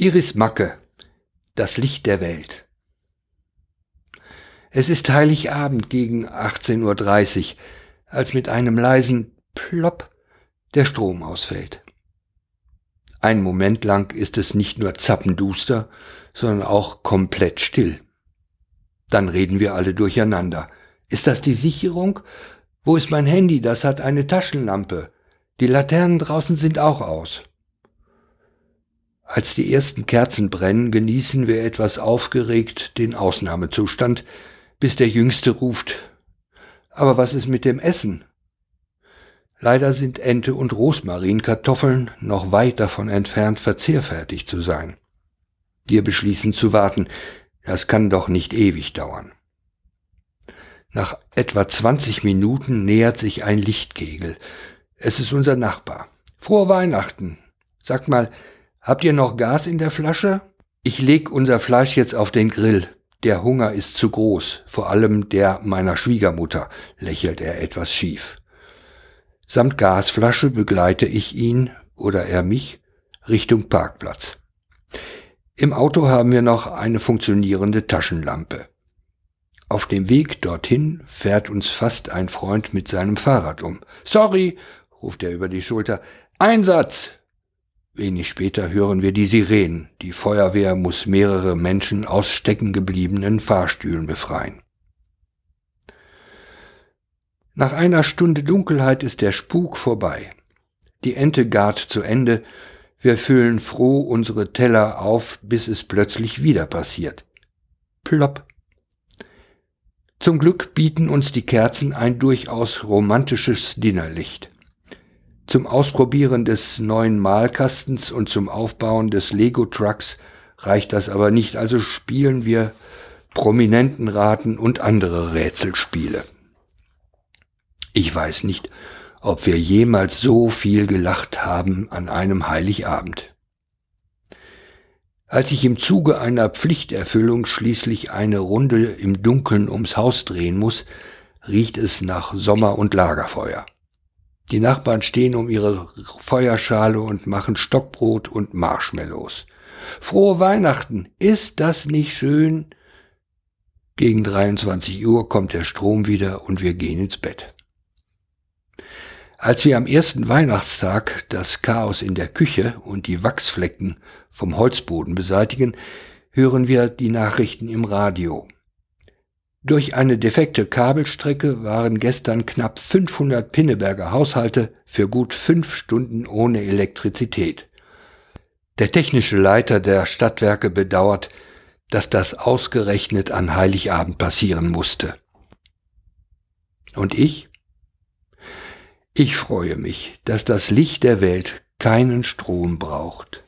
Iris Macke, das Licht der Welt. Es ist Heiligabend gegen 18.30 Uhr, als mit einem leisen Plopp der Strom ausfällt. Ein Moment lang ist es nicht nur zappenduster, sondern auch komplett still. Dann reden wir alle durcheinander. Ist das die Sicherung? Wo ist mein Handy? Das hat eine Taschenlampe. Die Laternen draußen sind auch aus. Als die ersten Kerzen brennen, genießen wir etwas aufgeregt den Ausnahmezustand, bis der Jüngste ruft. Aber was ist mit dem Essen? Leider sind Ente und Rosmarinkartoffeln noch weit davon entfernt, verzehrfertig zu sein. Wir beschließen zu warten. Das kann doch nicht ewig dauern. Nach etwa 20 Minuten nähert sich ein Lichtkegel. Es ist unser Nachbar. Frohe Weihnachten. Sag mal, Habt ihr noch Gas in der Flasche? Ich leg unser Fleisch jetzt auf den Grill. Der Hunger ist zu groß, vor allem der meiner Schwiegermutter, lächelt er etwas schief. Samt Gasflasche begleite ich ihn oder er mich Richtung Parkplatz. Im Auto haben wir noch eine funktionierende Taschenlampe. Auf dem Weg dorthin fährt uns fast ein Freund mit seinem Fahrrad um. Sorry, ruft er über die Schulter. Einsatz! Wenig später hören wir die Sirenen. Die Feuerwehr muss mehrere Menschen aus stecken gebliebenen Fahrstühlen befreien. Nach einer Stunde Dunkelheit ist der Spuk vorbei. Die Ente gart zu Ende. Wir füllen froh unsere Teller auf, bis es plötzlich wieder passiert. Plopp. Zum Glück bieten uns die Kerzen ein durchaus romantisches Dinnerlicht. Zum Ausprobieren des neuen Malkastens und zum Aufbauen des Lego-Trucks reicht das aber nicht, also spielen wir Prominentenraten und andere Rätselspiele. Ich weiß nicht, ob wir jemals so viel gelacht haben an einem Heiligabend. Als ich im Zuge einer Pflichterfüllung schließlich eine Runde im Dunkeln ums Haus drehen muss, riecht es nach Sommer und Lagerfeuer. Die Nachbarn stehen um ihre Feuerschale und machen Stockbrot und Marshmallows. Frohe Weihnachten! Ist das nicht schön? Gegen 23 Uhr kommt der Strom wieder und wir gehen ins Bett. Als wir am ersten Weihnachtstag das Chaos in der Küche und die Wachsflecken vom Holzboden beseitigen, hören wir die Nachrichten im Radio. Durch eine defekte Kabelstrecke waren gestern knapp 500 Pinneberger Haushalte für gut fünf Stunden ohne Elektrizität. Der technische Leiter der Stadtwerke bedauert, dass das ausgerechnet an Heiligabend passieren musste. Und ich? Ich freue mich, dass das Licht der Welt keinen Strom braucht.